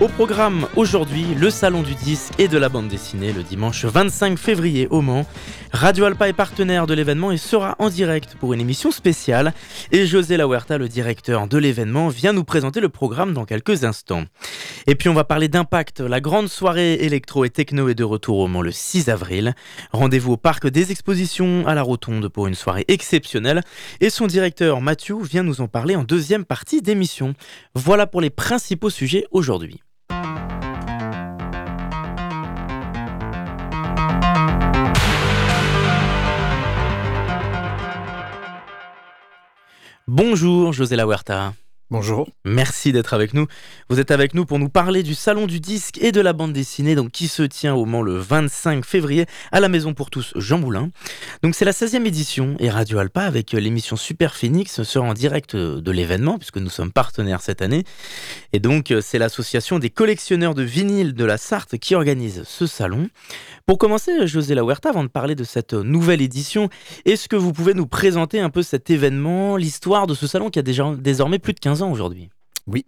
Au programme aujourd'hui, le salon du disque et de la bande dessinée le dimanche 25 février au Mans. Radio Alpa est partenaire de l'événement et sera en direct pour une émission spéciale. Et José Lahuerta, le directeur de l'événement, vient nous présenter le programme dans quelques instants. Et puis on va parler d'impact. La grande soirée électro et techno est de retour au Mans le 6 avril. Rendez-vous au parc des expositions à la Rotonde pour une soirée exceptionnelle. Et son directeur Mathieu vient nous en parler en deuxième partie d'émission. Voilà pour les principaux sujets aujourd'hui. Bonjour José Lahuerta. Bonjour. Merci d'être avec nous. Vous êtes avec nous pour nous parler du Salon du disque et de la bande dessinée donc, qui se tient au Mans le 25 février à la Maison pour tous Jean Moulin. Donc c'est la 16e édition et Radio Alpa avec l'émission Super Phoenix sera en direct de l'événement puisque nous sommes partenaires cette année. Et donc c'est l'association des collectionneurs de vinyles de la Sarthe qui organise ce salon. Pour commencer, José Lahuerta, avant de parler de cette nouvelle édition, est-ce que vous pouvez nous présenter un peu cet événement, l'histoire de ce salon qui a déjà désormais plus de 15 ans aujourd'hui Oui.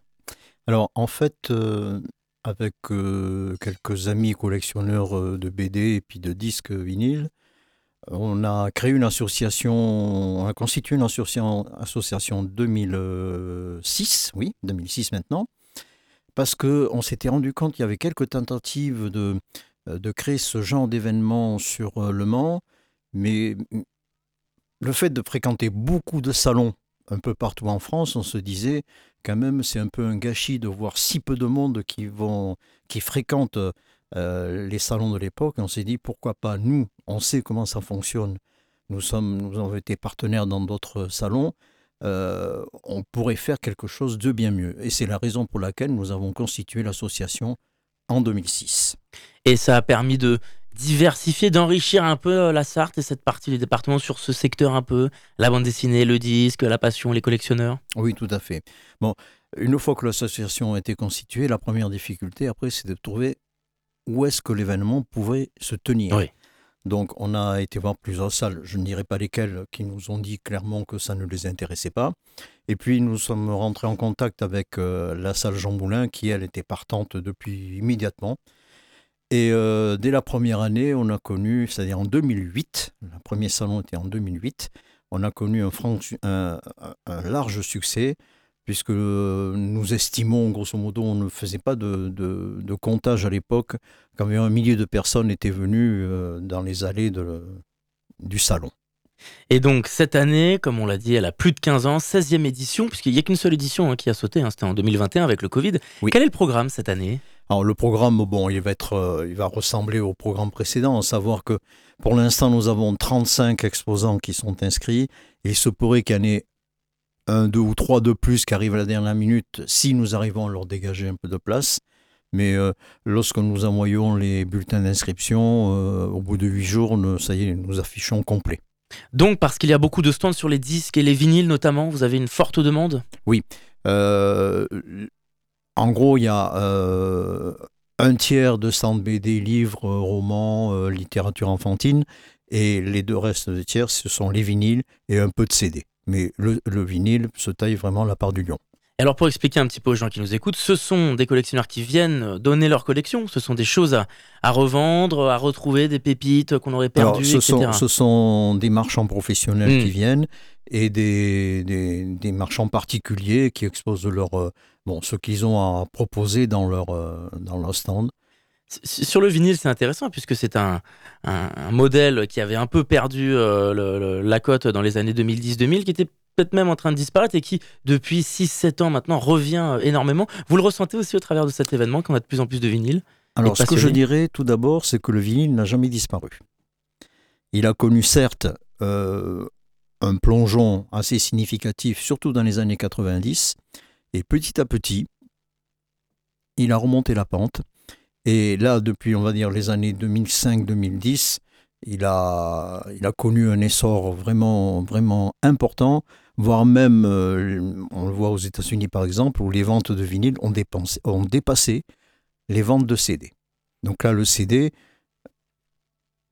Alors en fait, euh, avec euh, quelques amis collectionneurs euh, de BD et puis de disques vinyles, on a créé une association, on a constitué une association, association 2006, oui, 2006 maintenant, parce qu'on s'était rendu compte qu'il y avait quelques tentatives de, de créer ce genre d'événement sur Le Mans, mais mm, le fait de fréquenter beaucoup de salons un peu partout en France, on se disait quand même c'est un peu un gâchis de voir si peu de monde qui vont qui fréquentent euh, les salons de l'époque. On s'est dit pourquoi pas nous, on sait comment ça fonctionne. Nous sommes nous avons été partenaires dans d'autres salons. on pourrait faire quelque chose de bien mieux. Et c'est la raison pour laquelle nous avons constitué l'association en 2006. Et ça a permis de diversifier, d'enrichir un peu euh, la Sarthe et cette partie du département sur ce secteur un peu, la bande dessinée, le disque, la passion, les collectionneurs Oui, tout à fait. Bon, une fois que l'association a été constituée, la première difficulté après, c'est de trouver où est-ce que l'événement pouvait se tenir. Oui. Donc on a été voir plusieurs salles, je ne dirai pas lesquelles, qui nous ont dit clairement que ça ne les intéressait pas. Et puis nous sommes rentrés en contact avec euh, la salle Jean Moulin, qui elle était partante depuis immédiatement. Et euh, dès la première année, on a connu, c'est-à-dire en 2008, le premier salon était en 2008, on a connu un large succès puisque nous estimons, grosso modo, on ne faisait pas de, de, comptage à l'époque, qu'environ un millier de personnes étaient venues euh, dans les allées de, du salon. Et donc cette année, comme on l'a dit, elle a plus de 15 ans, 16e édition, puisqu'il n'y a qu'une seule édition hein, qui a sauté, hein, c'était en 2021 avec le Covid. Quel est le programme cette année? Alors le programme, bon, il va être, euh, il va ressembler au programme précédent, à savoir que pour l'instant nous avons 35 exposants qui sont inscrits. Il se pourrait qu'il y en ait un, deux ou trois de plus qui arrivent à la dernière minute si nous arrivons à leur dégager un peu de place. Mais euh, lorsque nous envoyons les bulletins d'inscription, euh, au bout de huit jours, ça y est, nous affichons complet. Donc, parce qu'il y a beaucoup de stands sur les disques et les vinyles notamment, vous avez une forte demande? Oui. Euh, en gros, il y a un tiers de stands BD, livres, romans, littérature enfantine, et les deux restes de tiers, ce sont les vinyles et un peu de CD mais le, vinyle se taille vraiment la part du lion. Alors pour expliquer un petit peu aux gens qui nous écoutent, ce sont des collectionneurs qui viennent donner leur collection, ce sont des choses à, revendre, à retrouver, des pépites qu'on aurait perdues, ce etc. Sont, ce sont des marchands professionnels qui hmm. viennent et des, des, marchands particuliers qui exposent leur, euh, bon, ce qu'ils ont à proposer dans leur, euh, dans leur stand. Sur le vinyle, c'est intéressant puisque c'est un, modèle qui avait un peu perdu euh, la cote dans les années 2010-2000, qui était peut-être même en train de disparaître et qui, depuis 6-7 ans maintenant, revient euh, énormément. Vous le ressentez aussi au travers de cet événement, qu'on a de plus en plus de vinyle Alors, ce que je dirais tout d'abord, c'est que le vinyle n'a jamais disparu. Il a connu certes euh, un plongeon assez significatif, surtout dans les années 90, et petit à petit, il a remonté la pente. Et là, depuis, on va dire, les années 2005-2010, il a, connu un essor vraiment, vraiment important, voire même, euh, on le voit aux États-Unis par exemple, où les ventes de vinyle ont dépassé les ventes de CD. Donc là, le CD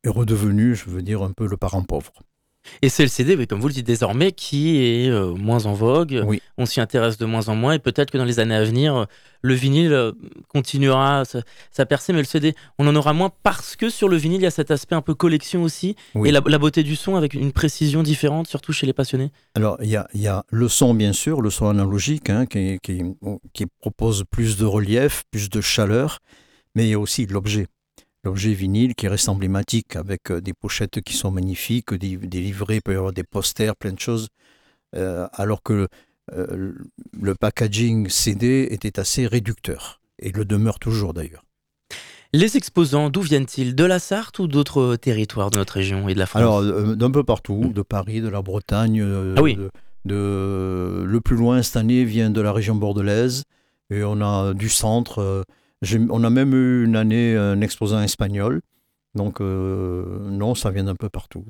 est redevenu, je veux dire, un peu le parent pauvre. Et c'est le CD, comme vous le dites désormais, qui est euh, moins en vogue. On s'y intéresse de moins en moins. Et peut-être que dans les années à venir, le vinyle euh, continuera sa, percée, mais le CD, on en aura moins parce que sur le vinyle, il y a cet aspect un peu collection aussi. Et la, beauté du son avec une précision différente, surtout chez les passionnés. Alors, il y a, y a, le son, bien sûr, le son analogique, hein, qui, qui, qui propose plus de relief, plus de chaleur, mais il y a aussi l'objet l'objet vinyle qui reste emblématique avec euh, des pochettes qui sont magnifiques, des, livrets, il peut y avoir des posters, plein de choses, euh, alors que euh, le packaging CD était assez réducteur et le demeure toujours d'ailleurs. Les exposants, d'où viennent-ils? De la Sarthe ou d'autres territoires de notre région et de la France? Alors, d'un peu partout, de Paris, de la Bretagne. ah oui. de, le plus loin cette année vient de la région bordelaise et on a du centre on a même eu une année un exposant espagnol. Donc euh, non, ça vient d'un peu partout.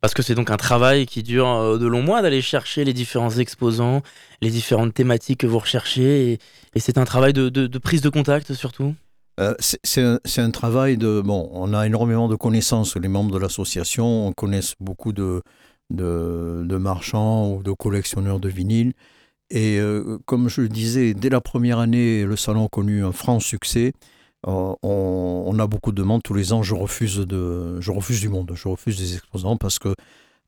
Parce que c'est donc un travail qui dure euh, de longs mois d'aller chercher les différents exposants, les différentes thématiques que vous recherchez, et, c'est un travail de, prise de contact surtout? Euh, c'est un, travail de... Bon, on a énormément de connaissances, les membres de l'association, on connaît beaucoup de, de, marchands ou de collectionneurs de vinyles. Et euh, comme je le disais, dès la première année, le salon a connu un franc succès. Euh, on, a beaucoup de demandes tous les ans. Je refuse, de, je refuse du monde, je refuse des exposants parce que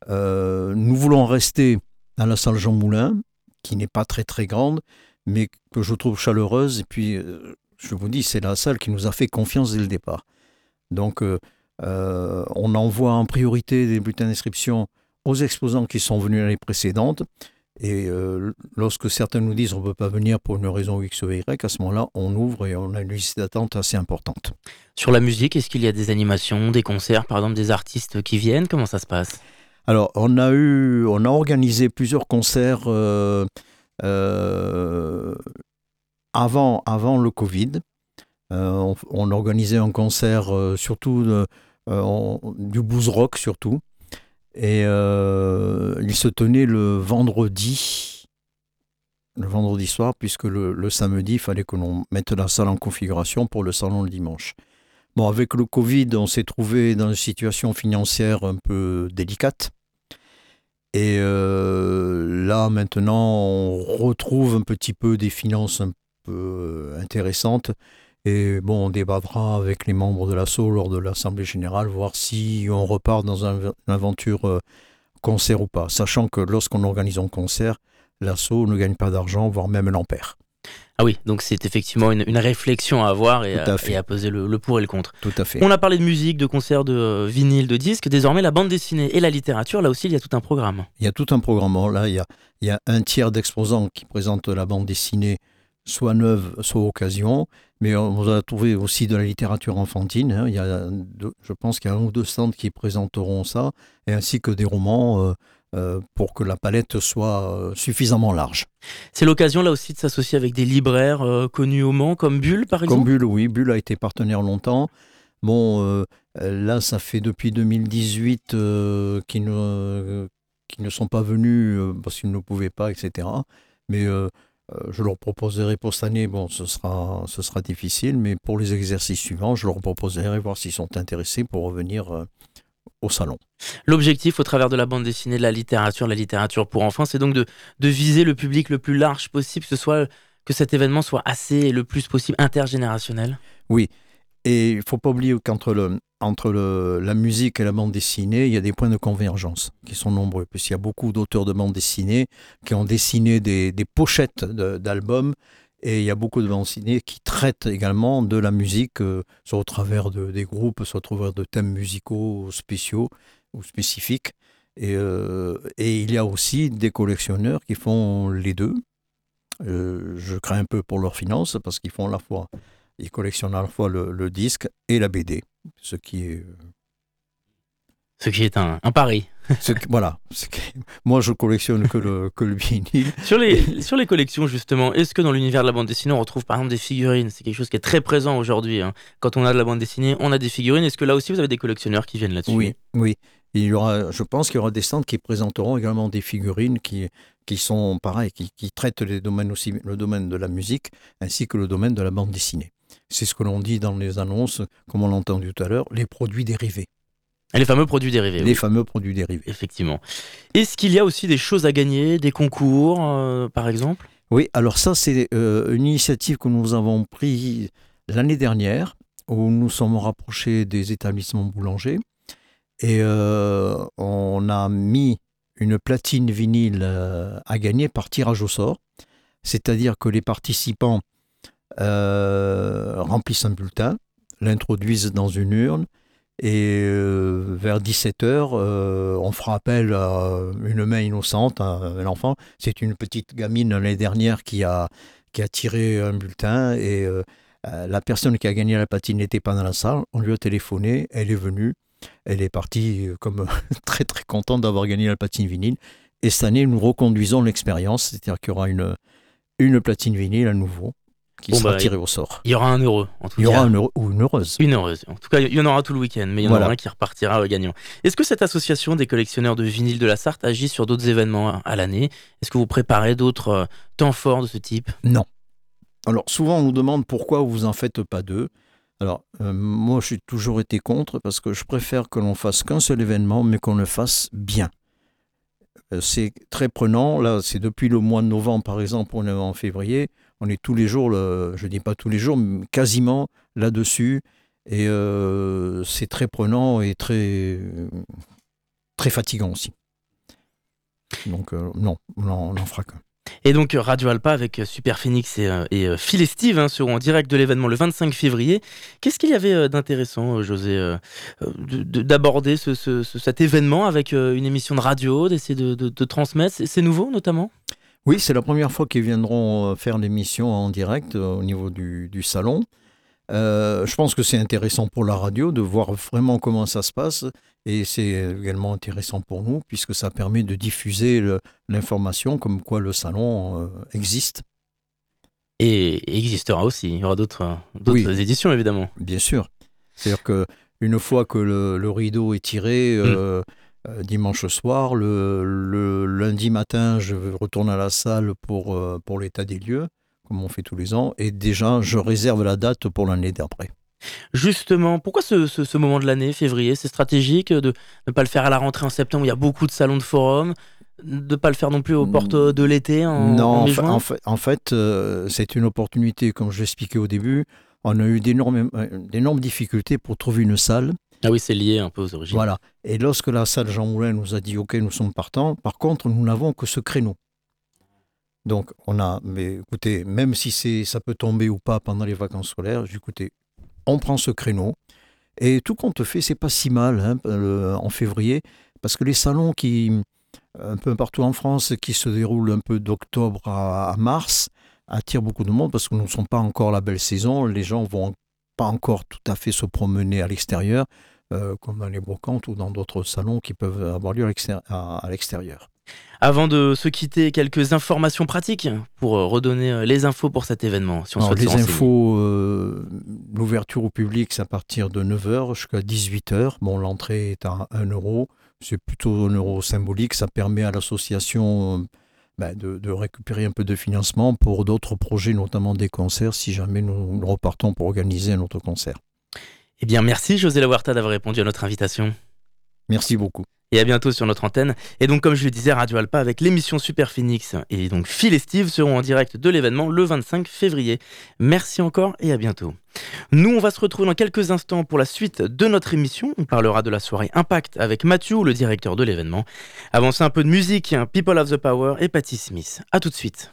euh, nous voulons rester à la salle Jean Moulin, qui n'est pas très très grande, mais que je trouve chaleureuse. Et puis, je vous dis, c'est la salle qui nous a fait confiance dès le départ. Donc, on envoie en priorité des bulletins d'inscription aux exposants qui sont venus l'année précédente. Et euh, lorsque certains nous disent on ne peut pas venir pour une raison X ou Y, à ce moment-là, on ouvre et on a une liste d'attente assez importante. Sur la musique, est-ce qu'il y a des animations, des concerts, par exemple des artistes qui viennent? Comment ça se passe? Alors, on a, eu, on a organisé plusieurs concerts euh, euh, avant, avant le Covid. On, on, organisait un concert surtout du blues rock surtout. Et euh, il se tenait le vendredi, le vendredi soir, puisque le, samedi, il fallait que l'on mette la salle en configuration pour le salon le dimanche. Bon, avec le Covid, on s'est trouvé dans une situation financière un peu délicate. Et euh, là, maintenant, on retrouve un petit peu des finances un peu intéressantes. Et bon, on débattra avec les membres de l'assaut lors de l'Assemblée générale, voir si on repart dans une aventure euh, concert ou pas. Sachant que lorsqu'on organise un concert, l'assaut ne gagne pas d'argent, voire même l'ampère. Ah oui, donc c'est effectivement une, réflexion à avoir et à, et à, peser le, pour et le contre. Tout à fait. On a parlé de musique, de concerts, de euh, vinyle, de disques. Désormais, la bande dessinée et la littérature, là aussi, il y a tout un programme. Il y a tout un programme. Là, il y a, il y a un tiers d'exposants qui présentent la bande dessinée soit neuve, soit occasion. Mais on a trouvé aussi de la littérature enfantine. Hein. Il y a je pense qu'il y a un ou deux stands qui présenteront ça, et ainsi que des romans euh, euh, pour que la palette soit euh, suffisamment large. C'est l'occasion là aussi de s'associer avec des libraires connus au Mans, comme Bulle par exemple? Comme Bulle, oui. Bulle a été partenaire longtemps. Bon, là, ça fait depuis 2018 qu'ils ne, ne sont pas venus parce qu'ils ne pouvaient pas, etc. Mais je leur proposerai pour cette année, bon, ce sera, ce sera difficile, mais pour les exercices suivants, je leur proposerai voir s'ils sont intéressés pour revenir euh, au salon. L'objectif au travers de la bande dessinée, de la littérature, la littérature pour enfants, c'est donc de, de, viser le public le plus large possible, que, ce soit, que cet événement soit assez le plus possible intergénérationnel? Oui, et il ne faut pas oublier qu'entre le, entre la musique et la bande dessinée, il y a des points de convergence qui sont nombreux, puisqu'il y a beaucoup d'auteurs de bande dessinée qui ont dessiné des, pochettes d'albums, et il y a beaucoup de bandes dessinées qui traitent également de la musique, euh, soit au travers de, des groupes, soit au travers de thèmes musicaux spéciaux ou spécifiques. Et, euh, et il y a aussi des collectionneurs qui font les deux. Euh, je crains un peu pour leurs finances parce qu'ils font à la fois il collectionne à la fois le, disque et la BD, ce qui est... Ce qui est un, pari. voilà. moi, je collectionne que le, que le vinyle. Sur les, sur les collections, justement, est-ce que dans l'univers de la bande dessinée, on retrouve par exemple des figurines? C'est quelque chose qui est très présent aujourd'hui. Hein. Quand on a de la bande dessinée, on a des figurines. Est-ce que là aussi, vous avez des collectionneurs qui viennent là-dessus? Oui, oui. Il y aura, je pense qu'il y aura des stands qui présenteront également des figurines qui, qui sont pareils, qui, qui traitent les domaines aussi, le domaine de la musique ainsi que le domaine de la bande dessinée. C'est ce que l'on dit dans les annonces, comme on l'a entendu tout à l'heure, les produits dérivés. Les fameux produits dérivés. Les fameux produits dérivés. Effectivement. Est-ce qu'il y a aussi des choses à gagner, des concours, euh, par exemple? Oui, alors ça, c'est euh, une initiative que nous avons prise l'année dernière, où nous sommes rapprochés des établissements boulangers. Et euh, on a mis une platine vinyle à gagner par tirage au sort. C'est-à-dire que les participants remplissent un bulletin, l'introduisent dans une urne, et euh, vers 17h, euh, on fera appel à une main innocente, à un enfant. C'est une petite gamine l'année dernière qui a, qui a tiré un bulletin et euh, la personne qui a gagné la patine n'était pas dans la salle. On lui a téléphoné, elle est venue. Elle est partie comme très très contente d'avoir gagné la platine vinyle. Et cette année, nous reconduisons l'expérience, c'est-à-dire qu'il y aura une, une vinyle à nouveau qui sera bah, tiré au sort. Il y aura un heureux, en tout cas. Il y aura un heureux ou une heureuse. Une heureuse. En tout cas, il y en aura tout le week-end, mais il y en aura un qui repartira euh, gagnant. Est-ce que cette association des collectionneurs de vinyle de la Sarthe agit sur d'autres événements à l'année? Est-ce que vous préparez d'autres euh, temps forts de ce type? Non. Alors, souvent, on nous demande pourquoi vous en faites pas deux. Alors, euh, moi, j'ai toujours été contre parce que je préfère que l'on fasse qu'un seul événement, mais qu'on le fasse bien. c'est très prenant. Là, c'est depuis le mois de novembre, par exemple, on est en février on est tous les jours, je ne dis pas tous les jours, mais quasiment là-dessus. Et euh, c'est très prenant et très, fatigant aussi. Donc euh, non, on n'en fera qu'un. Et donc Radio Alpa avec Super Phoenix et, euh, et Phil hein, seront en direct de l'événement le 25 février. Qu'est-ce qu'il y avait d'intéressant, José, d'aborder cet événement avec une émission de radio, d'essayer de, de transmettre? C'est nouveau notamment? Oui, c'est la première fois qu'ils viendront euh, faire l'émission en direct euh, au niveau du, salon. Euh, je pense que c'est intéressant pour la radio de voir vraiment comment ça se passe et c'est également intéressant pour nous puisque ça permet de diffuser l'information comme quoi le salon existe. Et existera aussi, il y aura d'autres éditions évidemment. Bien sûr. C'est-à-dire qu'une fois que le, rideau est tiré. Euh, dimanche soir. Le, lundi matin, je retourne à la salle pour, euh, pour l'état des lieux, comme on fait tous les ans. Et déjà, je réserve la date pour l'année d'après. Justement, pourquoi ce, moment de l'année, février? C'est stratégique de ne pas le faire à la rentrée en septembre, où il y a beaucoup de salons de forum, de ne pas le faire non plus aux portes hmm. de l'été en, Non, en, fait, en fait euh, c'est une opportunité, comme je l'expliquais au début. On a eu d'énormes difficultés pour trouver une salle. Ah oui, c'est lié un peu aux origines. Voilà. Et lorsque la salle Jean Moulin nous a dit OK, nous sommes partants, par contre, nous n'avons que ce créneau. Donc, on a, mais écoutez, même si c'est, ça peut tomber ou pas pendant les vacances scolaires, écoutez, on prend ce créneau. Et tout compte fait, c'est pas si mal hein, en février, parce que les salons qui, un peu partout en France, qui se déroulent un peu d'octobre à, mars, attirent beaucoup de monde parce que nous ne sommes pas encore la belle saison. Les gens vont pas encore tout à fait se promener à l'extérieur. Euh, comme dans les brocantes ou dans d'autres salons qui peuvent avoir lieu à l'extérieur. Avant de se quitter, quelques informations pratiques pour euh, redonner euh, les infos pour cet événement. Si on les infos, l'ouverture au public, c'est à partir de 9h jusqu'à 18h. Bon, l'entrée est à 1 euro. C'est plutôt un euro symbolique. Ça permet à l'association ben, de, de, récupérer un peu de financement pour d'autres projets, notamment des concerts, si jamais nous repartons pour organiser un autre concert. Eh bien, merci José Lahuerta d'avoir répondu à notre invitation. Merci beaucoup. Et à bientôt sur notre antenne. Et donc, comme je le disais, Radio Alpa avec l'émission Super Phoenix et donc Phil et Steve seront en direct de l'événement le 25 février. Merci encore et à bientôt. Nous, on va se retrouver dans quelques instants pour la suite de notre émission. On parlera de la soirée Impact avec Mathieu, le directeur de l'événement. Avant ça, un peu de musique, People of the Power et Patti Smith. A tout de suite.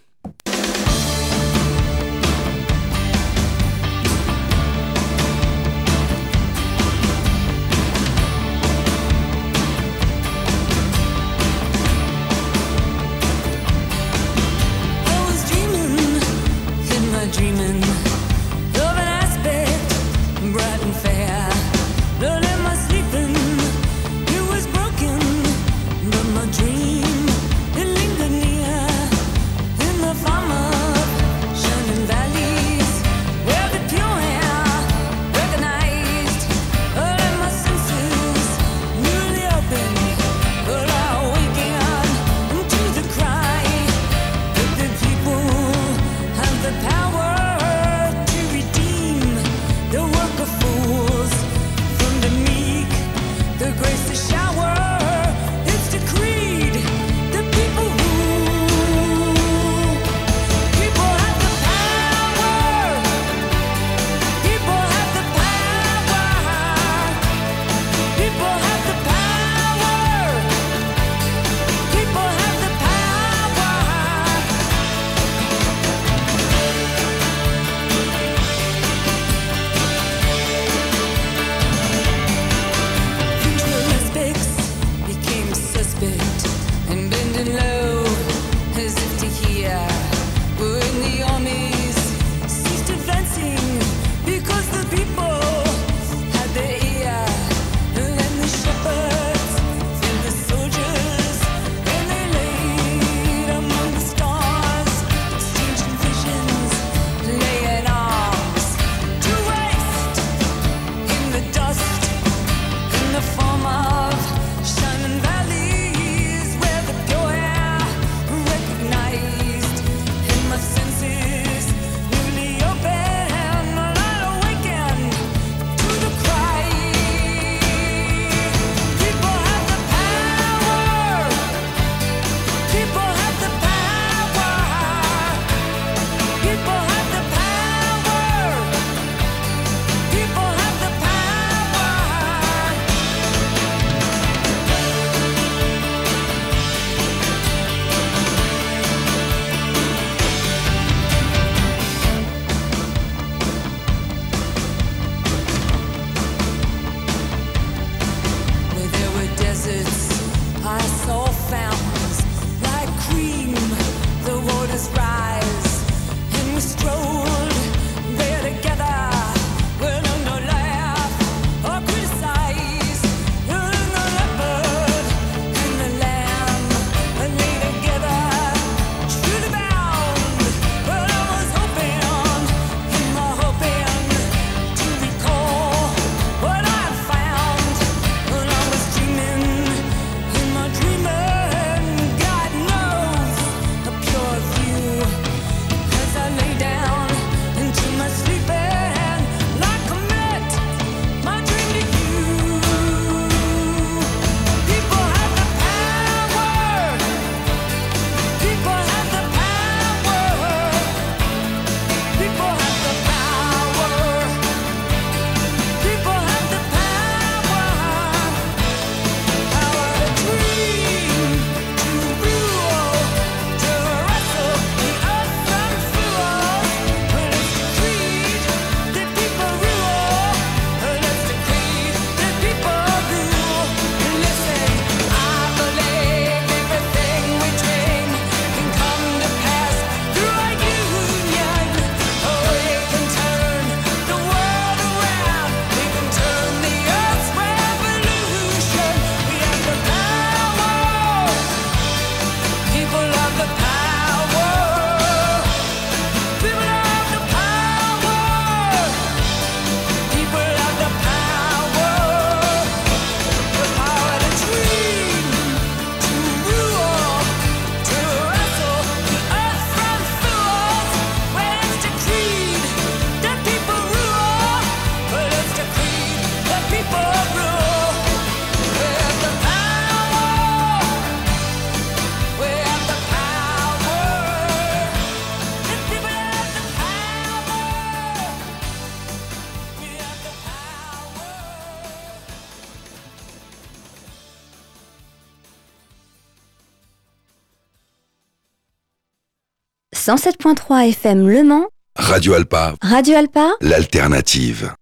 107.3 FM Le Mans. Radio Alpa. Radio Alpa. L'alternative.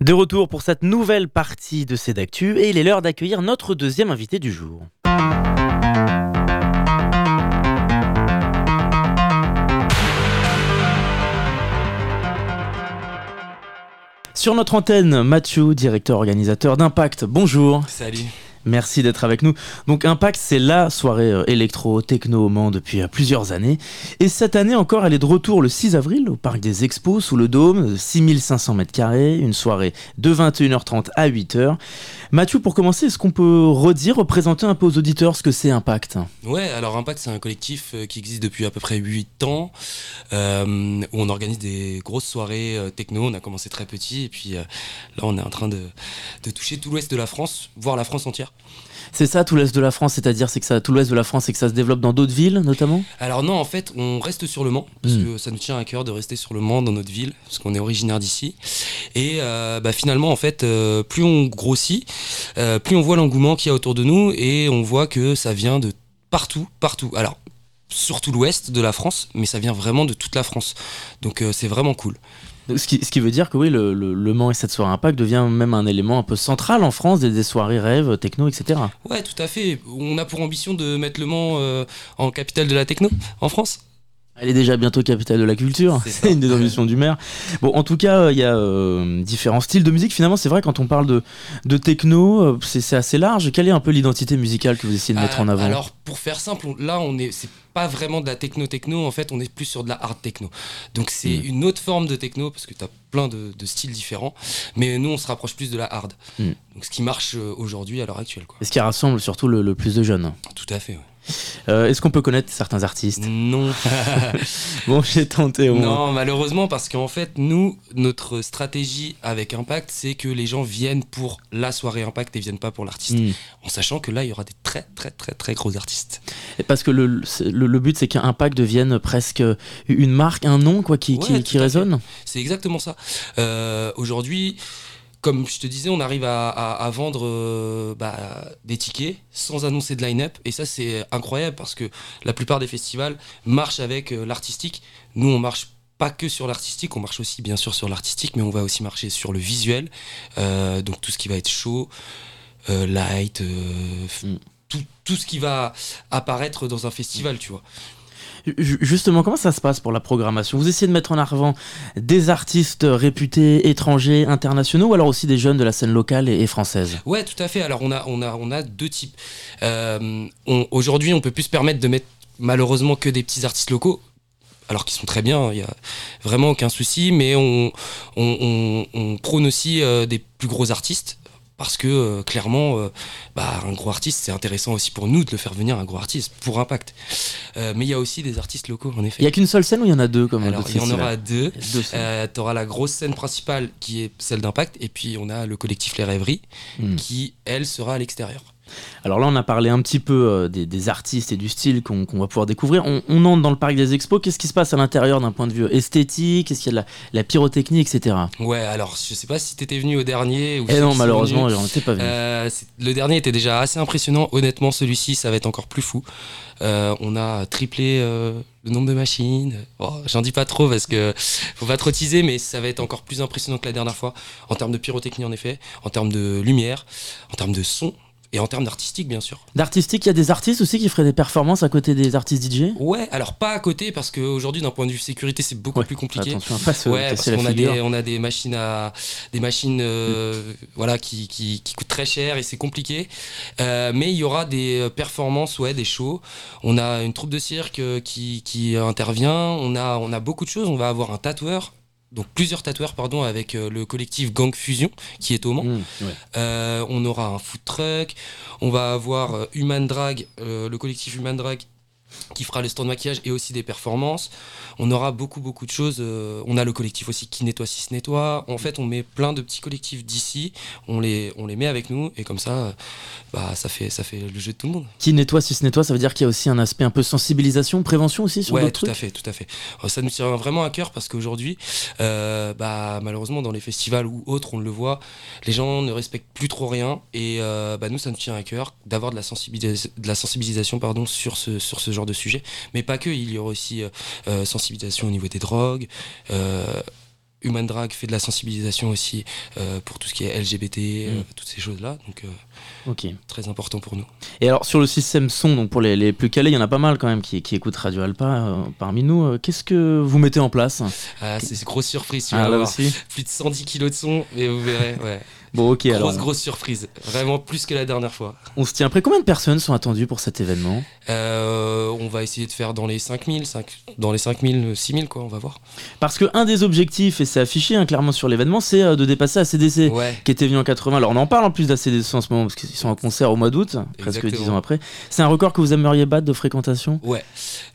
De retour pour cette nouvelle partie de Cédactu et il est l'heure d'accueillir notre deuxième invité du jour. Sur notre antenne, Mathieu, directeur organisateur d'Impact. Bonjour. Salut. Merci d'être avec nous. Donc Impact, c'est la soirée euh, électro-techno au Mans depuis euh, plusieurs années. Et cette année encore, elle est de retour le 6 avril au Parc des Expos, sous le Dôme, 6500 m2, une soirée de 21h30 à 8h. Mathieu, pour commencer, est-ce qu'on peut redire, représenter un peu aux auditeurs ce que c'est Impact? Ouais, alors Impact, c'est un collectif euh, qui existe depuis à peu près 8 ans, euh, où on organise des grosses soirées techno. On a commencé très petit, et puis là, on est en train de, de toucher tout l'ouest de la France, voire la France entière. C'est ça tout l'est de la France, c'est-à-dire c'est que ça tout l'ouest de la France et que ça se développe dans d'autres villes notamment? Alors non, en fait, on reste sur le Mans parce mm. que ça nous tient à cœur de rester sur le Mans dans notre ville parce qu'on est originaire d'ici. Et euh, bah, finalement, en fait, euh, plus on grossit, euh, plus on voit l'engouement qu'il y a autour de nous et on voit que ça vient de partout, partout. Alors surtout l'ouest de la France, mais ça vient vraiment de toute la France. Donc c'est vraiment cool. Ce qui, veut dire que oui, le, le, Mans et cette soirée Impact devient même un élément un peu central en France des, soirées rêves, techno, etc. Ouais, tout à fait. On a pour ambition de mettre le Mans euh, en capitale de la techno en France. Elle est déjà bientôt capitale de la culture, c'est une des ambitions du maire. Bon, en tout cas, il y a euh, différents styles de musique. Finalement, c'est vrai, quand on parle de, de techno, euh, c'est assez large. Quelle est un peu l'identité musicale que vous essayez de mettre en avant Alors, pour faire simple, là, on est, pas vraiment de la techno-techno, en fait, on est plus sur de la hard techno. Donc c'est mm. une autre forme de techno, parce que tu as plein de, styles différents, mais nous, on se rapproche plus de la hard. Mm. Donc ce qui marche euh, aujourd'hui à l'heure actuelle. Et ce qui rassemble surtout le, plus de jeunes. Tout à fait, euh, Est-ce qu'on peut connaître certains artistes Non. bon, j'ai tenté au moins. Non, malheureusement, parce qu'en fait, nous, notre stratégie avec Impact, c'est que les gens viennent pour la soirée Impact et viennent pas pour l'artiste. Mm. En sachant que là, il y aura des très, très, très, très gros artistes. Et parce que le, le, but, c'est qu'un pack devienne presque une marque, un nom quoi, qui, qui, résonne. C'est exactement ça. Euh, aujourd'hui, comme je te disais, on arrive à, vendre euh, bah, des tickets sans annoncer de line-up. Et ça, c'est incroyable parce que la plupart des festivals marchent avec euh, l'artistique. Nous, on marche pas que sur l'artistique, on marche aussi bien sûr sur l'artistique, mais on va aussi marcher sur le visuel. donc tout ce qui va être chaud, light, mm tout, ce qui va apparaître dans un festival, tu vois. Justement, comment ça se passe pour la programmation? Vous essayez de mettre en avant des artistes réputés, étrangers, internationaux, ou alors aussi des jeunes de la scène locale et, française? Ouais, tout à fait. Alors on a, on a, on a deux types. Euh, aujourd'hui, on peut plus se permettre de mettre malheureusement que des petits artistes locaux alors qu'ils sont très bien, il n'y a vraiment aucun souci, mais on, prône aussi euh, des plus gros artistes parce que euh, clairement, euh, bah, un gros artiste, c'est intéressant aussi pour nous de le faire venir un gros artiste pour Impact. Euh, mais il y a aussi des artistes locaux, en effet. Il n'y a qu'une seule scène ou il y en a deux comme Alors, il y en aura deux. tu auras la grosse scène principale qui est celle d'Impact, et puis on a le collectif Les Rêveries, hmm. qui, elle, sera à l'extérieur. Alors là, on a parlé un petit peu euh, des, artistes et du style qu'on va pouvoir découvrir. On, entre dans le parc des expos. Qu'est-ce qui se passe à l'intérieur d'un point de vue esthétique? Est-ce qu'il y a de la, pyrotechnie, etc. Ouais, alors je sais pas si tu étais venu au dernier. Ou eh non, malheureusement, j'en étais pas venu. Euh, le dernier était déjà assez impressionnant. Honnêtement, celui-ci, ça va être encore plus fou. Euh, on a triplé le nombre de machines. Oh, j'en dis pas trop parce que faut pas trop teaser, mais ça va être encore plus impressionnant que la dernière fois en termes de pyrotechnie en effet, en termes de lumière, en termes de son et en termes d'artistique, bien sûr. D'artistique, il y a des artistes aussi qui feraient des performances à côté des artistes DJ Ouais, alors pas à côté, parce qu'aujourd'hui, d'un point de vue sécurité, c'est beaucoup plus compliqué. Attention, pas ouais, parce qu'on a des, on a des machines, à, des machines euh, voilà, qui, qui, qui, coûtent très cher et c'est compliqué. Euh, mais il y aura des euh, performances, ouais, des shows. On a une troupe de cirque qui, qui intervient. On a, on a beaucoup de choses. On va avoir un tatoueur donc plusieurs tatoueurs pardon avec euh, le collectif Gang Fusion qui est au Mans. Mmh, euh, on aura un food truck, on va avoir euh, Human Drag, le collectif Human Drag qui fera le stand maquillage et aussi des performances. On aura beaucoup beaucoup de choses. Euh, on a le collectif aussi qui nettoie si se nettoie. En fait, on met plein de petits collectifs d'ici, on les, on les met avec nous et comme ça, bah, ça, fait, ça fait le jeu de tout le monde. Qui nettoie si se nettoie, ça veut dire qu'il y a aussi un aspect un peu sensibilisation, prévention aussi sur ouais, tout à fait, tout à fait. Euh, ça nous tient vraiment à cœur parce qu'aujourd'hui, euh, bah, malheureusement, dans les festivals ou autres, on le voit, les gens ne respectent plus trop rien et bah, nous, ça nous tient à cœur d'avoir de la, de la sensibilisation pardon, sur ce, sur ce genre genre de sujet. Mais pas que, il y aura aussi sensibilisation au niveau des drogues. Human Drag fait de la sensibilisation aussi pour tout ce qui est LGBT, mm. toutes ces choses-là. Donc, ok. très important pour nous. Et alors, sur le système son, donc pour les, les plus calés, il y en a pas mal quand même qui, qui écoutent Radio Alpa parmi nous. Qu'est-ce que vous mettez en place? Ah, C'est une grosse surprise. Tu ah, là Plus de 110 kilos de son, mais vous verrez. Ouais. Bon, ok. Grosse, alors, grosse surprise. Vraiment plus que la dernière fois. on se tient après. Combien de personnes sont attendues pour cet événement? Euh, on va essayer de faire dans les 5000, 5, dans les 5000, 6000, quoi, on va voir. Parce que un des objectifs, et c'est affiché hein, clairement sur l'événement, c'est euh, de dépasser ACDC, Ouais. qui était venu en 80. Alors on en parle en plus d'ACDC en ce moment, parce qu'ils sont en concert au mois d'août, presque. 10 ans après. C'est un record que vous aimeriez battre de fréquentation? Ouais.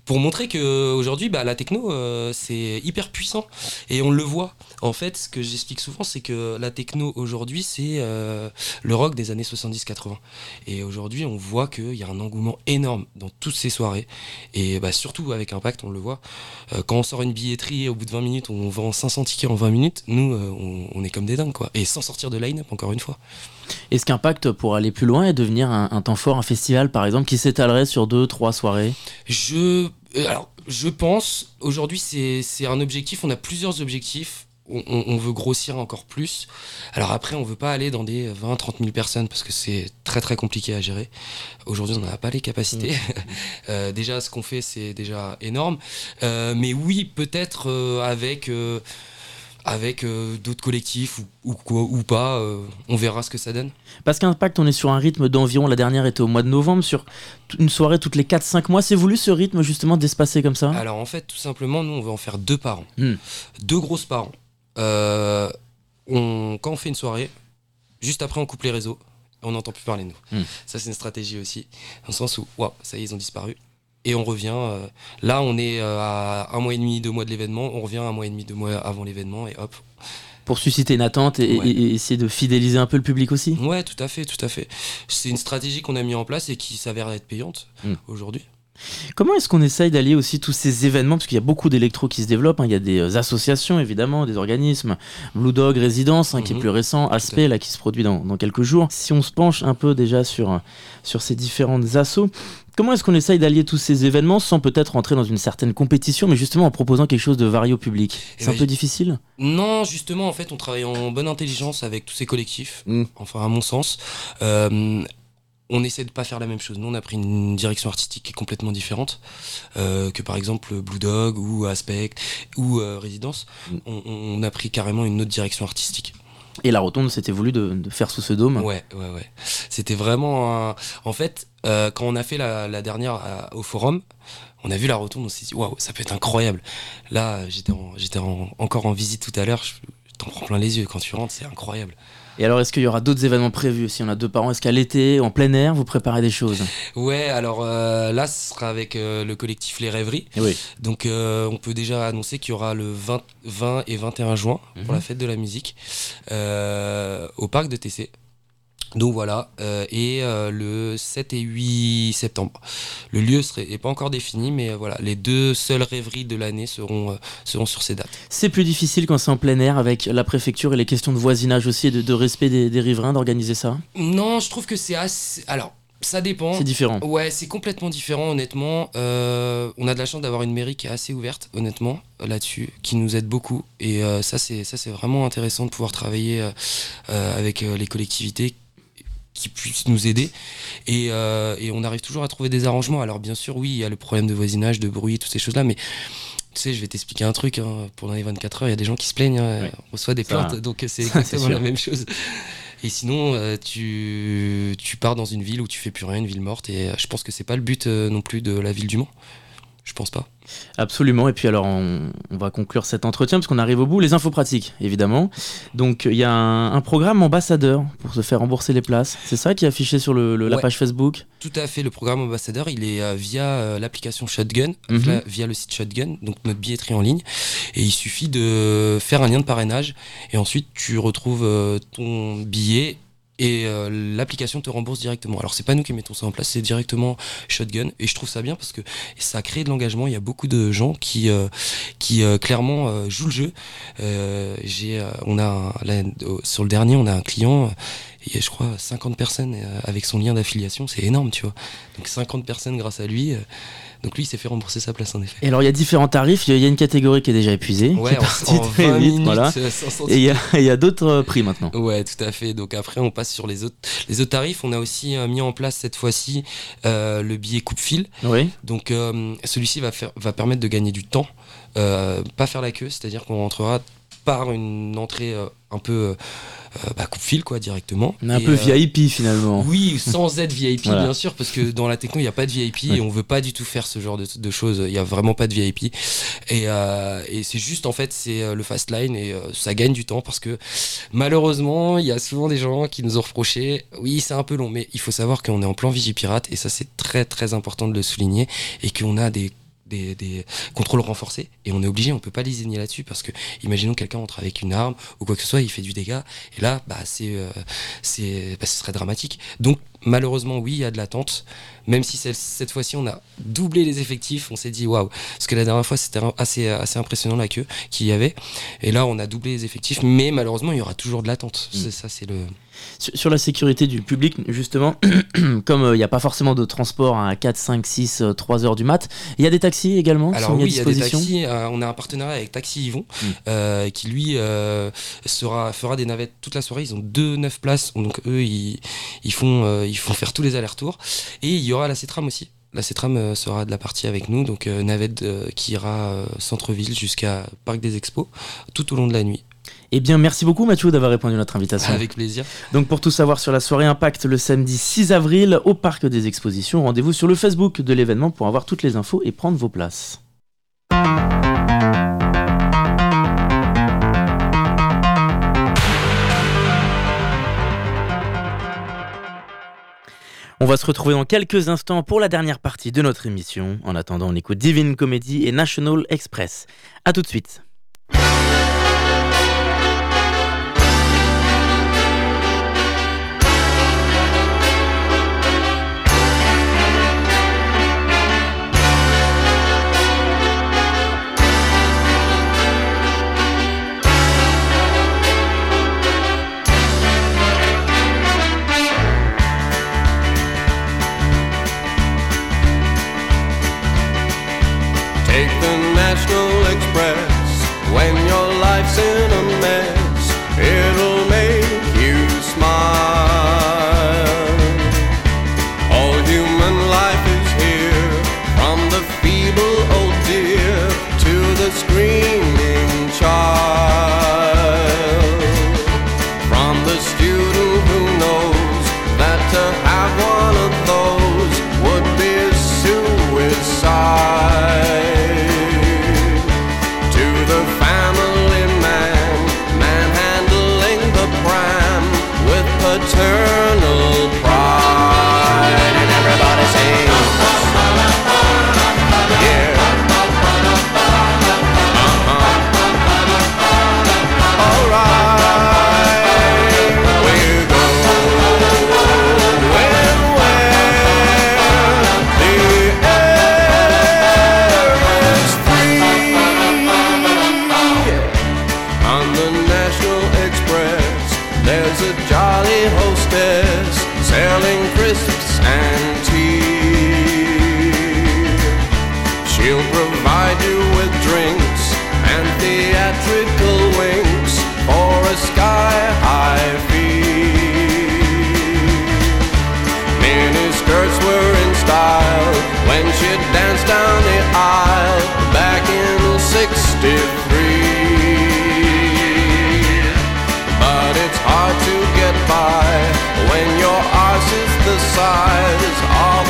Pour montrer que aujourd'hui, bah, la techno, euh, c'est hyper puissant et on le voit. En fait, ce que j'explique souvent, c'est que la techno aujourd'hui, c'est euh, le rock des années 70-80. Et aujourd'hui, on voit qu'il y a un engouement énorme dans toutes ces soirées. Et bah, surtout avec Impact, on le voit. Euh, quand on sort une billetterie, au bout de 20 minutes, on vend 500 tickets en 20 minutes. Nous, on, on est comme des dingues, quoi. Et sans sortir de line-up, encore une fois. Est-ce qu'Impact, pour aller plus loin et devenir un, un temps fort, un festival par exemple, qui s'étalerait sur deux, trois soirées Je, euh, alors, je pense, aujourd'hui, c'est un objectif. On a plusieurs objectifs. On, veut grossir encore plus. Alors après, on veut pas aller dans des 20, 30 000 personnes parce que c'est très très compliqué à gérer. Aujourd'hui, on n'a pas les capacités. Euh, déjà, ce qu'on fait, c'est déjà énorme. Euh, mais oui, peut-être euh, avec avec euh, d'autres collectifs ou, quoi ou pas. euh, on verra ce que ça donne. Parce qu'Impact, on est sur un rythme d'environ, la dernière était au mois de novembre, sur une soirée toutes les 4-5 mois. C'est voulu ce rythme justement d'espacer comme ça? Alors en fait, tout simplement, nous, on veut en faire deux par an. Hmm. Deux grosses par an. Euh, on, quand on fait une soirée, juste après, on coupe les réseaux. On n'entend plus parler de nous. Hmm. Ça, c'est une stratégie aussi. Dans le sens où, waouh, ça y est, ils ont disparu. Et on revient. euh, là, on est euh, à un mois et demi, deux mois de l'événement. On revient un mois et demi, deux mois avant l'événement. Et hop. Pour susciter une attente et, Ouais. et- et essayer de fidéliser un peu le public aussi? Ouais, tout à fait, tout à fait. C'est une stratégie qu'on a mis en place et qui s'avère être payante Hmm. aujourd'hui. Comment est-ce qu'on essaye d'allier aussi tous ces événements Parce qu'il y a beaucoup d'électro qui se développent. hein. Il y a des euh, associations, évidemment, des organismes. Blue Dog Résidence, hein, qui est Mhm. plus récent. Aspect, là, qui se produit dans, dans quelques jours. Si on se penche un peu déjà sur, euh, sur ces différentes assos, comment est-ce qu'on essaye d'allier tous ces événements sans peut-être entrer dans une certaine compétition, mais justement en proposant quelque chose de varié au public? Eh C'est un ben, peu difficile? Non, justement, en fait, on travaille en bonne intelligence avec tous ces collectifs. Mm. Enfin, à mon sens. Euh, on essaie de pas faire la même chose. Nous, on a pris une direction artistique qui est complètement différente euh, que par exemple Blue Dog ou Aspect ou euh, Résidence. Mm. On, on a pris carrément une autre direction artistique. Et la rotonde, c'était voulu de, de faire sous ce dôme. Ouais, ouais, ouais. C'était vraiment un... En fait, euh, quand on a fait la, la dernière à- au forum, on a vu la rotonde, on s'est dit, waouh, ça peut être incroyable. Là, j'étais en- j'étais en- encore en visite tout à l'heure, je t'en prends plein les yeux. Quand tu rentres, c'est incroyable. Et alors, est-ce qu'il y aura d'autres événements prévus Si on a deux par an, est-ce qu'à l'été, en plein air, vous préparez des choses? Ouais, alors euh, là, ce sera avec euh, le collectif Les Rêveries. Oui. Donc, euh, on peut déjà annoncer qu'il y aura le 20, 20 et 21 juin Mhm. pour la fête de la musique au parc de TC. Donc voilà, euh, et euh, le 7 et 8 septembre. Le lieu serait, est pas encore défini, mais euh, voilà, les deux seules rêveries de l'année seront, seront sur ces dates. C'est plus difficile quand c'est en plein air avec la préfecture et les questions de voisinage aussi et de, de respect des, des riverains d'organiser ça Non, je trouve que c'est assez. Alors, ça dépend. C'est différent. Ouais, c'est complètement différent, honnêtement. Euh, on a de la chance d'avoir une mairie qui est assez ouverte, honnêtement, là-dessus, qui nous aide beaucoup. Et euh, ça, c'est ça, c'est vraiment intéressant de pouvoir travailler euh, avec les collectivités qui puissent nous aider. Et, euh, et on arrive toujours à trouver des arrangements. Alors, bien sûr, oui, il y a le problème de voisinage, de bruit, toutes ces choses-là, mais. Tu sais, je vais t'expliquer un truc. hein. Pendant les 24 heures, il y a des gens qui se plaignent. hein. Ouais. On reçoit des plaintes, donc c'est ça, c'est exactement la même chose. Et sinon, euh, tu, tu pars dans une ville où tu fais plus rien, une ville morte. Et euh, je pense que c'est pas le but euh, non plus de la ville du Mans. Je pense pas. Absolument. Et puis alors, on, on va conclure cet entretien parce qu'on arrive au bout. Les infos pratiques, évidemment. Donc, il y a un, un programme ambassadeur pour se faire rembourser les places. C'est ça qui est affiché sur le, le- la page Facebook? Tout à fait. Le programme ambassadeur, il est euh, via euh, l'application Shotgun, Mhm. via, via le site Shotgun, donc notre billetterie en ligne. Et il suffit de faire un lien de parrainage. Et ensuite, tu retrouves euh, ton billet. Et euh, l'application te rembourse directement. Alors c'est pas nous qui mettons ça en place, c'est directement Shotgun. Et je trouve ça bien parce que ça crée de l'engagement. Il y a beaucoup de gens qui, euh, qui euh, clairement euh, jouent le jeu. Euh, j'ai, euh, on a là, sur le dernier, on a un client. il y a, je crois, 50 personnes avec son lien d'affiliation, c'est énorme, tu vois. Donc 50 personnes grâce à lui. Donc lui, il s'est fait rembourser sa place, en effet. Et alors il y a différents tarifs, il y a une catégorie qui est déjà épuisée, qui Ouais, est en, partie en très 20 vite, minutes, voilà. euh, 500 Et il y a, d'autres euh, prix maintenant. Ouais, tout à fait. Donc après, on passe sur les autres, les autres tarifs. On a aussi euh, mis en place cette fois-ci euh, le billet coupe-fil. Oui. Donc euh, celui-ci va, faire, va permettre de gagner du temps, euh, pas faire la queue, c'est-à-dire qu'on rentrera par une entrée un peu euh, bah, coupe-fil quoi directement. On est un Et, peu euh, VIP finalement. Oui, sans être VIP Voilà. bien sûr, parce que dans la techno il n'y a pas de VIP Ouais. et on veut pas du tout faire ce genre de, de choses. Il y a vraiment pas de VIP et, euh, et c'est juste en fait c'est le fast line et ça gagne du temps parce que malheureusement il y a souvent des gens qui nous ont reproché. Oui, c'est un peu long, mais il faut savoir qu'on est en plan Vigipirate et ça c'est très très important de le souligner et qu'on a des des, des contrôles renforcés et on est obligé, on peut pas lésigner là-dessus parce que imaginons quelqu'un entre avec une arme ou quoi que ce soit, il fait du dégât et là bah c'est euh, c'est bah, ce serait dramatique. Donc malheureusement oui, il y a de l'attente même si cette fois-ci on a doublé les effectifs, on s'est dit waouh parce que la dernière fois c'était assez assez impressionnant la queue qu'il y avait et là on a doublé les effectifs mais malheureusement il y aura toujours de l'attente. Mm. C'est ça c'est le Sur, la sécurité du public, justement, comme euh, il n'y a pas forcément de transport à 4, 5, 6, euh, 3 heures du mat, il y a des taxis également Alors oui, il y a des taxis. euh, on a un partenariat avec Taxi Yvon, Mm. euh, qui lui sera, fera des navettes toute la soirée. Ils ont deux neuf places, donc eux ils, ils font ils font faire tous les allers-retours. Et il y aura la Cetram aussi. La Cetram sera de la partie avec nous, donc navette qui ira centre-ville jusqu'à Parc des Expos tout au long de la nuit. Eh bien, merci beaucoup Mathieu d'avoir répondu à notre invitation. Avec plaisir. Donc pour tout savoir sur la soirée Impact le samedi 6 avril au Parc des Expositions, rendez-vous sur le Facebook de l'événement pour avoir toutes les infos et prendre vos places. On va se retrouver dans quelques instants pour la dernière partie de notre émission. En attendant, on écoute Divine Comedy et National Express. A tout de suite. And tea. She'll provide you with drinks and theatrical winks for a sky high fee. Mini skirts were in style when she danced down the aisle size of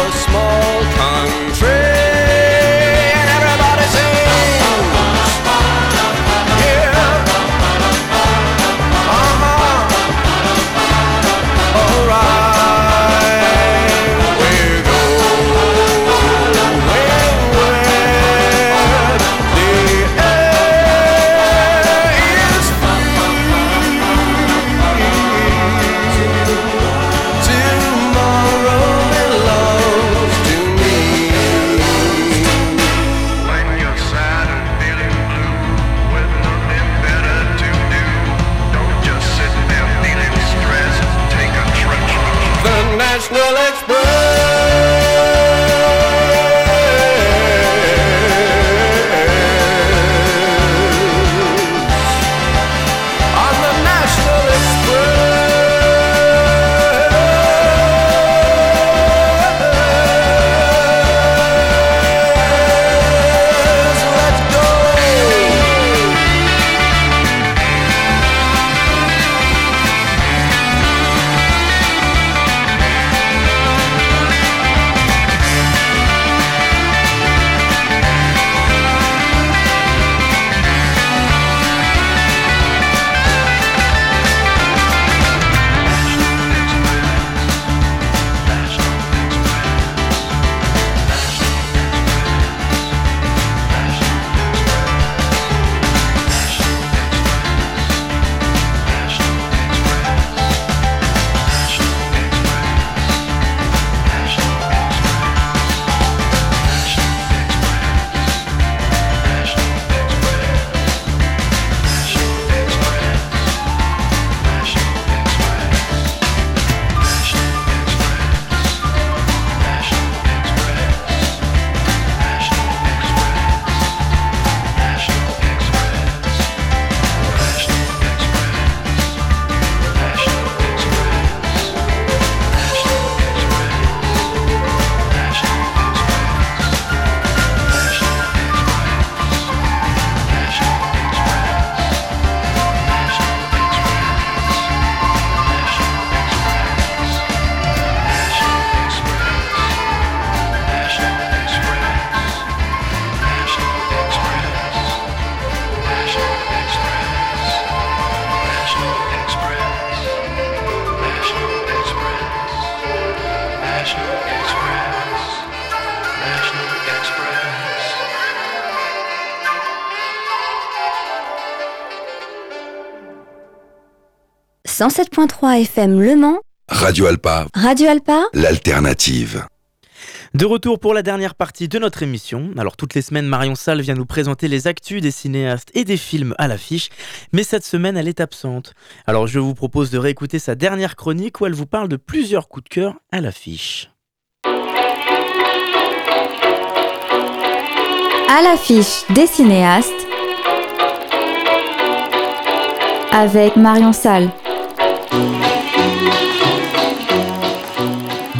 107.3 FM Le Mans, Radio Alpa, Radio Alpa, l'alternative. De retour pour la dernière partie de notre émission. Alors toutes les semaines, Marion Salle vient nous présenter les actus des cinéastes et des films à l'affiche, mais cette semaine, elle est absente. Alors je vous propose de réécouter sa dernière chronique où elle vous parle de plusieurs coups de cœur à l'affiche. À l'affiche des cinéastes avec Marion Salle.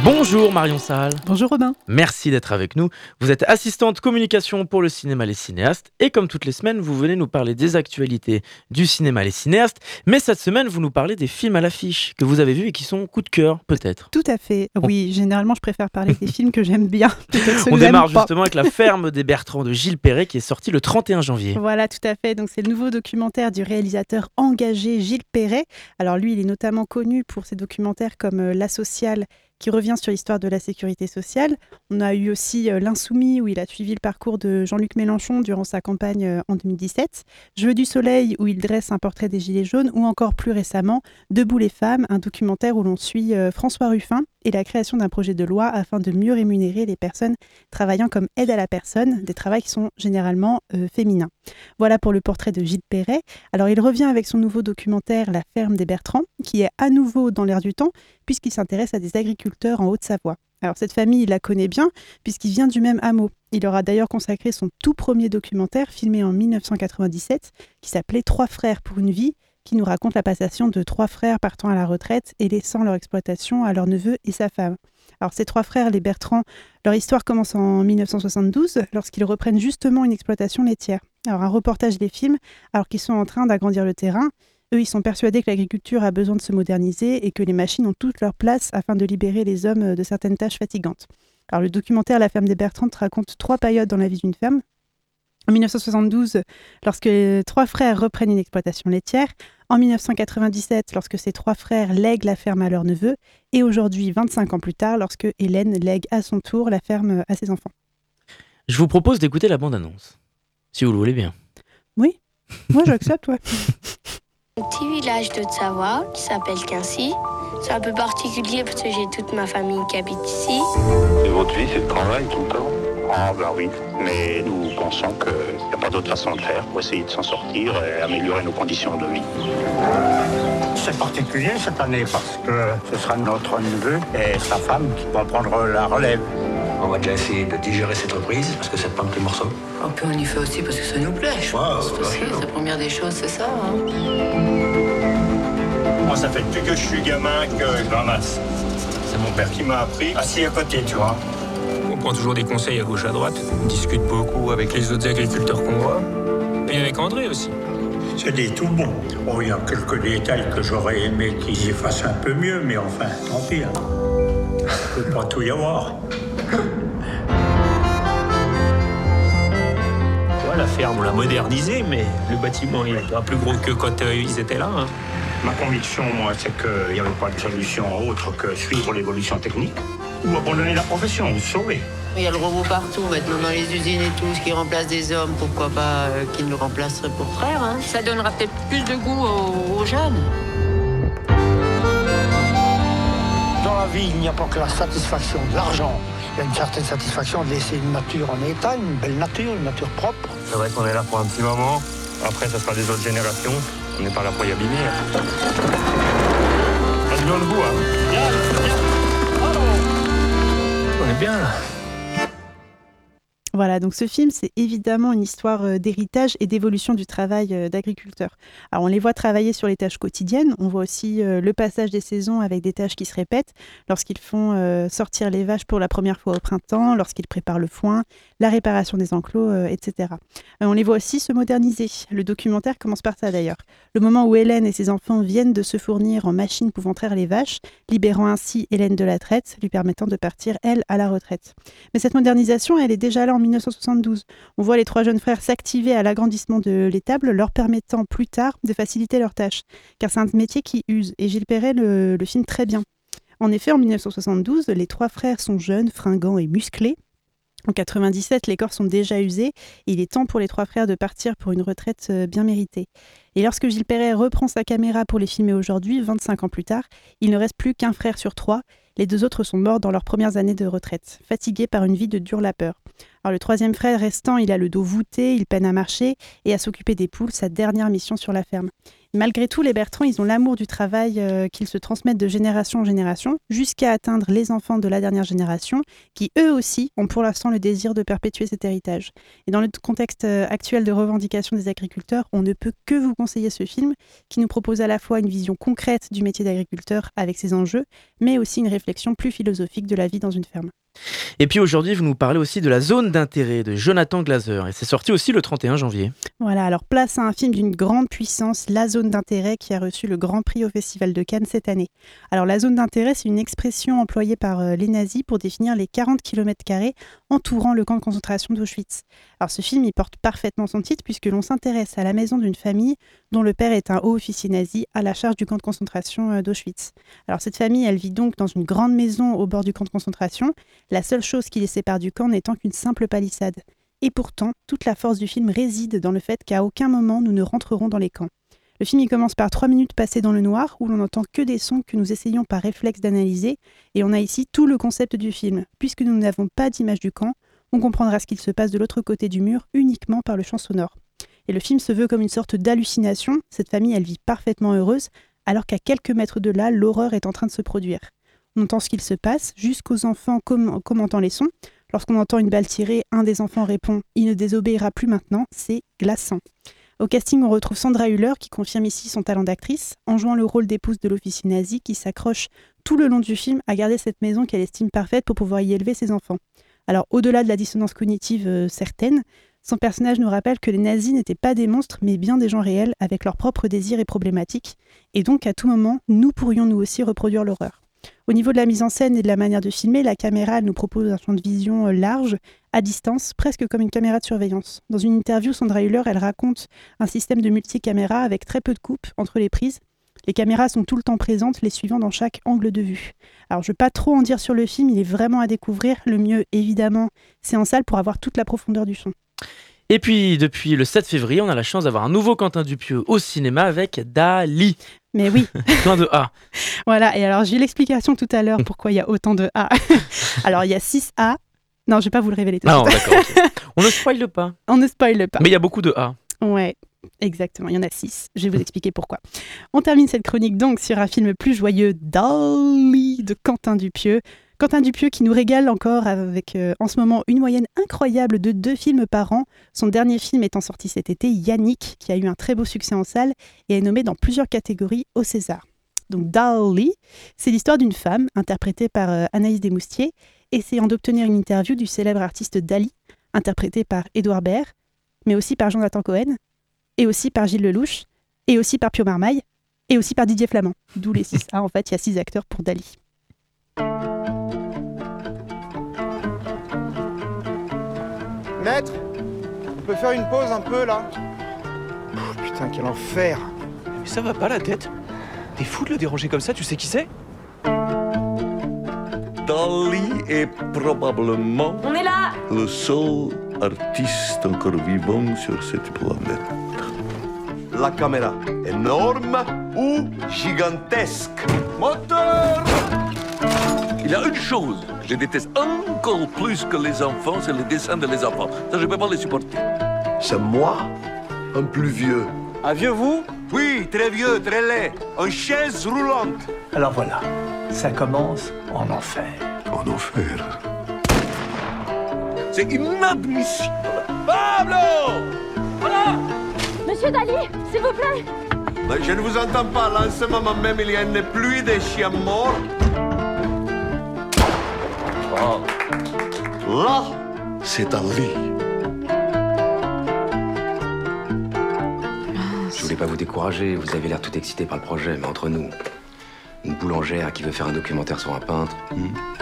Bonjour Marion Salle. Bonjour Robin. Merci d'être avec nous. Vous êtes assistante communication pour le cinéma Les Cinéastes et comme toutes les semaines, vous venez nous parler des actualités du cinéma Les Cinéastes. Mais cette semaine, vous nous parlez des films à l'affiche que vous avez vus et qui sont coup de cœur, peut-être. Tout à fait. Oui, généralement, je préfère parler des films que j'aime bien. que On démarre justement avec La ferme des Bertrands de Gilles Perret qui est sorti le 31 janvier. Voilà, tout à fait. Donc, c'est le nouveau documentaire du réalisateur engagé Gilles Perret. Alors, lui, il est notamment connu pour ses documentaires comme euh, La Sociale, qui revient sur l'histoire de la sécurité sociale. On a eu aussi euh, L'Insoumis, où il a suivi le parcours de Jean-Luc Mélenchon durant sa campagne euh, en 2017. Jeux du Soleil, où il dresse un portrait des Gilets jaunes, ou encore plus récemment, Debout les femmes, un documentaire où l'on suit euh, François Ruffin et la création d'un projet de loi afin de mieux rémunérer les personnes travaillant comme aide à la personne, des travaux qui sont généralement euh, féminins. Voilà pour le portrait de Gilles Perret. Alors il revient avec son nouveau documentaire La ferme des Bertrands, qui est à nouveau dans l'air du temps, puisqu'il s'intéresse à des agriculteurs en Haute-Savoie. Alors cette famille, il la connaît bien, puisqu'il vient du même hameau. Il aura d'ailleurs consacré son tout premier documentaire, filmé en 1997, qui s'appelait Trois frères pour une vie, qui nous raconte la passation de trois frères partant à la retraite et laissant leur exploitation à leur neveu et sa femme. Alors ces trois frères, les Bertrand, leur histoire commence en 1972, lorsqu'ils reprennent justement une exploitation laitière. Alors un reportage des films, alors qu'ils sont en train d'agrandir le terrain, eux, ils sont persuadés que l'agriculture a besoin de se moderniser et que les machines ont toute leur place afin de libérer les hommes de certaines tâches fatigantes. Alors le documentaire La ferme des Bertrand raconte trois périodes dans la vie d'une ferme. En 1972, lorsque les trois frères reprennent une exploitation laitière. En 1997, lorsque ces trois frères lèguent la ferme à leur neveu. Et aujourd'hui, 25 ans plus tard, lorsque Hélène lègue à son tour la ferme à ses enfants. Je vous propose d'écouter la bande-annonce, si vous le voulez bien. Oui, moi j'accepte, ouais. Un petit village de Savoie qui s'appelle Quincy. C'est un peu particulier parce que j'ai toute ma famille qui habite ici. Et votre vie, c'est le travail tout le temps Ah ben oui, mais nous pensons qu'il n'y a pas d'autre façon de faire pour essayer de s'en sortir et améliorer nos conditions de vie. C'est particulier cette année parce que ce sera notre neveu et sa femme qui vont prendre la relève. On va déjà essayer de digérer cette reprise parce que c'est pas un petit morceau. Un peu on y fait aussi parce que ça nous plaît. Je pense aussi, la première des choses, c'est ça. hein. Moi, ça fait depuis que je suis gamin que je ramasse. C'est mon père qui m'a appris, assis à côté, tu vois. On prend toujours des conseils à gauche à droite. On discute beaucoup avec les autres agriculteurs qu'on voit. Et avec André aussi. C'est des tout bons. Bon, il y a quelques détails que j'aurais aimé qu'ils y fassent un peu mieux, mais enfin, tant pis. Hein. Il peut pas tout y avoir. Ouais, la ferme, on l'a modernisée, mais le bâtiment, il est pas plus gros que quand euh, ils étaient là. hein. Ma conviction, moi, c'est qu'il n'y avait pas de solution autre que suivre l'évolution technique ou abandonner la profession, ou se sauver. Il y a le robot partout maintenant dans les usines et tout, ce qui remplace des hommes, pourquoi pas euh, qu'ils nous remplaceraient pour frères. hein. Ça donnera peut-être plus de goût aux, aux jeunes. Dans la vie, il n'y a pas que la satisfaction de l'argent. Il y a une certaine satisfaction de laisser une nature en état, une belle nature, une nature propre. C'est vrai qu'on est là pour un petit moment. Après, ça sera des autres générations. On n'est pas là pour y abîmer. hein. Bien le goût, hein. On est bien là. Voilà, donc ce film, c'est évidemment une histoire euh, d'héritage et d'évolution du travail euh, d'agriculteurs. Alors, on les voit travailler sur les tâches quotidiennes. On voit aussi euh, le passage des saisons avec des tâches qui se répètent lorsqu'ils font sortir les vaches pour la première fois au printemps, lorsqu'ils préparent le foin, la réparation des enclos, etc. On les voit aussi se moderniser. Le documentaire commence par ça d'ailleurs. Le moment où Hélène et ses enfants viennent de se fournir en machines pouvant traire les vaches, libérant ainsi Hélène de la traite, lui permettant de partir, elle, à la retraite. Mais cette modernisation, elle est déjà là en 1972. On voit les trois jeunes frères s'activer à l'agrandissement de l'étable, leur permettant plus tard de faciliter leurs tâches. Car c'est un métier qui use, et Gilles Perret le, le filme très bien. En effet, en 1972, les trois frères sont jeunes, fringants et musclés. En 97, les corps sont déjà usés et il est temps pour les trois frères de partir pour une retraite euh, bien méritée. Et lorsque Gilles Perret reprend sa caméra pour les filmer aujourd'hui, 25 ans plus tard, il ne reste plus qu'un frère sur trois. Les deux autres sont morts dans leurs premières années de retraite, fatigués par une vie de dure lapeur. Alors le troisième frère restant, il a le dos voûté, il peine à marcher et à s'occuper des poules, sa dernière mission sur la ferme. Malgré tout, les Bertrand, ils ont l'amour du travail euh, qu'ils se transmettent de génération en génération, jusqu'à atteindre les enfants de la dernière génération, qui eux aussi ont pour l'instant le désir de perpétuer cet héritage. Et dans le contexte euh, actuel de revendication des agriculteurs, on ne peut que vous conseiller ce film, qui nous propose à la fois une vision concrète du métier d'agriculteur avec ses enjeux, mais aussi une réflexion plus philosophique de la vie dans une ferme. Et puis aujourd'hui, vous nous parlez aussi de la zone d'intérêt de Jonathan Glazer. Et c'est sorti aussi le 31 janvier. Voilà, alors place à un film d'une grande puissance, La Zone d'intérêt, qui a reçu le Grand Prix au Festival de Cannes cette année. Alors la zone d'intérêt, c'est une expression employée par euh, les nazis pour définir les 40 km entourant le camp de concentration d'Auschwitz. Alors ce film, il porte parfaitement son titre puisque l'on s'intéresse à la maison d'une famille dont le père est un haut officier nazi à la charge du camp de concentration euh, d'Auschwitz. Alors cette famille, elle vit donc dans une grande maison au bord du camp de concentration, la seule chose qui les sépare du camp n'étant qu'une simple palissade. Et pourtant, toute la force du film réside dans le fait qu'à aucun moment nous ne rentrerons dans les camps. Le film il commence par trois minutes passées dans le noir où l'on n'entend que des sons que nous essayons par réflexe d'analyser et on a ici tout le concept du film. Puisque nous n'avons pas d'image du camp, on comprendra ce qu'il se passe de l'autre côté du mur uniquement par le chant sonore. Et le film se veut comme une sorte d'hallucination. Cette famille, elle vit parfaitement heureuse alors qu'à quelques mètres de là, l'horreur est en train de se produire. On entend ce qu'il se passe jusqu'aux enfants com- commentant les sons. Lorsqu'on entend une balle tirée, un des enfants répond Il ne désobéira plus maintenant, c'est glaçant. Au casting, on retrouve Sandra Hüller qui confirme ici son talent d'actrice en jouant le rôle d'épouse de l'officier nazi qui s'accroche tout le long du film à garder cette maison qu'elle estime parfaite pour pouvoir y élever ses enfants. Alors, au-delà de la dissonance cognitive euh, certaine, son personnage nous rappelle que les nazis n'étaient pas des monstres, mais bien des gens réels avec leurs propres désirs et problématiques, et donc à tout moment, nous pourrions nous aussi reproduire l'horreur. Au niveau de la mise en scène et de la manière de filmer, la caméra nous propose un champ de vision euh, large, à distance, presque comme une caméra de surveillance. Dans une interview, Sandra Hüller, elle raconte un système de multicaméra avec très peu de coupes entre les prises. Les caméras sont tout le temps présentes, les suivant dans chaque angle de vue. Alors je ne vais pas trop en dire sur le film, il est vraiment à découvrir. Le mieux, évidemment, c'est en salle pour avoir toute la profondeur du son. Et puis, depuis le 7 février, on a la chance d'avoir un nouveau Quentin Dupieux au cinéma avec Dali. Mais oui, Plein de A. voilà. Et alors j'ai eu l'explication tout à l'heure pourquoi il y a autant de A. alors il y a 6 A, Non, je vais pas vous le révéler tout de suite. d'accord. On ne spoile pas. On ne spoile pas. Mais il y a beaucoup de A. Ouais, exactement. Il y en a six. Je vais vous expliquer pourquoi. On termine cette chronique donc sur un film plus joyeux, Dolly de Quentin Dupieux. Quentin Dupieux qui nous régale encore avec euh, en ce moment une moyenne incroyable de deux films par an. Son dernier film étant sorti cet été, Yannick, qui a eu un très beau succès en salle et est nommé dans plusieurs catégories au César. Donc Dolly, c'est l'histoire d'une femme interprétée par euh, Anaïs Desmoustiers, essayant d'obtenir une interview du célèbre artiste Dali, interprété par Édouard Baird, mais aussi par Jonathan Cohen, et aussi par Gilles Lelouch, et aussi par Pio Marmaille, et aussi par Didier Flamand. D'où les six. Ah, en fait, il y a six acteurs pour Dali. Maître, on peut faire une pause un peu là Pff, Putain, quel enfer Mais ça va pas la tête. T'es fou de le déranger comme ça, tu sais qui c'est Dali est probablement On est là. le seul artiste encore vivant sur cette planète. La caméra, énorme ou gigantesque? Moteur Il y a une chose que je déteste encore plus que les enfants, c'est les dessins de les enfants. Ça, je peux pas les supporter. C'est moi, un plus vieux. Un vieux vous? Oui, très vieux, très laid. En chaise roulante. Alors voilà, ça commence en enfer. En enfer. C'est inadmissible. Pablo Monsieur Dali, s'il vous plaît Mais Je ne vous entends pas. Là, en ce moment même, il y a une pluie de chiens morts. Oh. Là, c'est Dali. Je voulais pas vous décourager, vous avez l'air tout excité par le projet, mais entre nous, une boulangère qui veut faire un documentaire sur un peintre. hmm.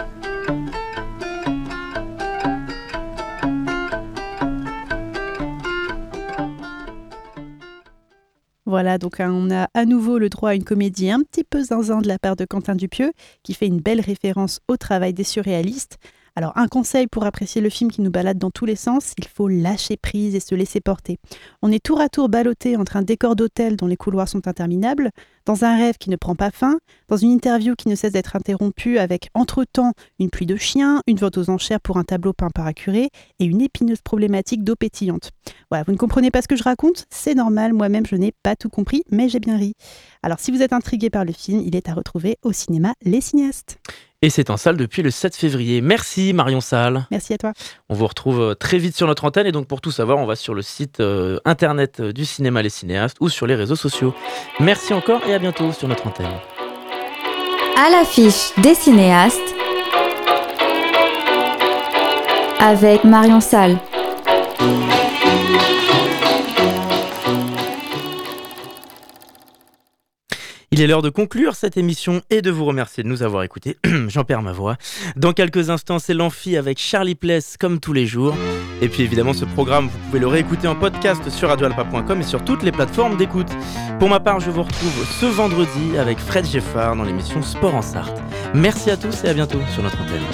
Donc hein, on a à nouveau le droit à une comédie un petit peu zinzin de la part de Quentin Dupieux, qui fait une belle référence au travail des surréalistes. Alors, un conseil pour apprécier le film qui nous balade dans tous les sens, il faut lâcher prise et se laisser porter. On est tour à tour ballotté entre un décor d'hôtel dont les couloirs sont interminables, dans un rêve qui ne prend pas fin, dans une interview qui ne cesse d'être interrompue avec entre-temps une pluie de chiens, une vente aux enchères pour un tableau peint par un curé et une épineuse problématique d'eau pétillante. Voilà, vous ne comprenez pas ce que je raconte C'est normal, moi-même je n'ai pas tout compris, mais j'ai bien ri. Alors si vous êtes intrigué par le film, il est à retrouver au cinéma Les Cinéastes. Et c'est en salle depuis le 7 février. Merci Marion Salle. Merci à toi. On vous retrouve euh, très vite sur notre antenne et donc pour tout savoir, on va sur le site euh, internet euh, du cinéma Les Cinéastes ou sur les réseaux sociaux. Merci encore et à bientôt sur notre antenne. À l'affiche des cinéastes avec Marion Salle. Il est l'heure de conclure cette émission et de vous remercier de nous avoir écoutés. J'en perds ma voix. Dans quelques instants, c'est l'amphi avec Charlie Pless comme tous les jours. Et puis évidemment, ce programme, vous pouvez le réécouter en podcast sur radioalpa.com et sur toutes les plateformes d'écoute. Pour ma part, je vous retrouve ce vendredi avec Fred Geffard dans l'émission Sport en Sarthe. Merci à tous et à bientôt sur notre antenne.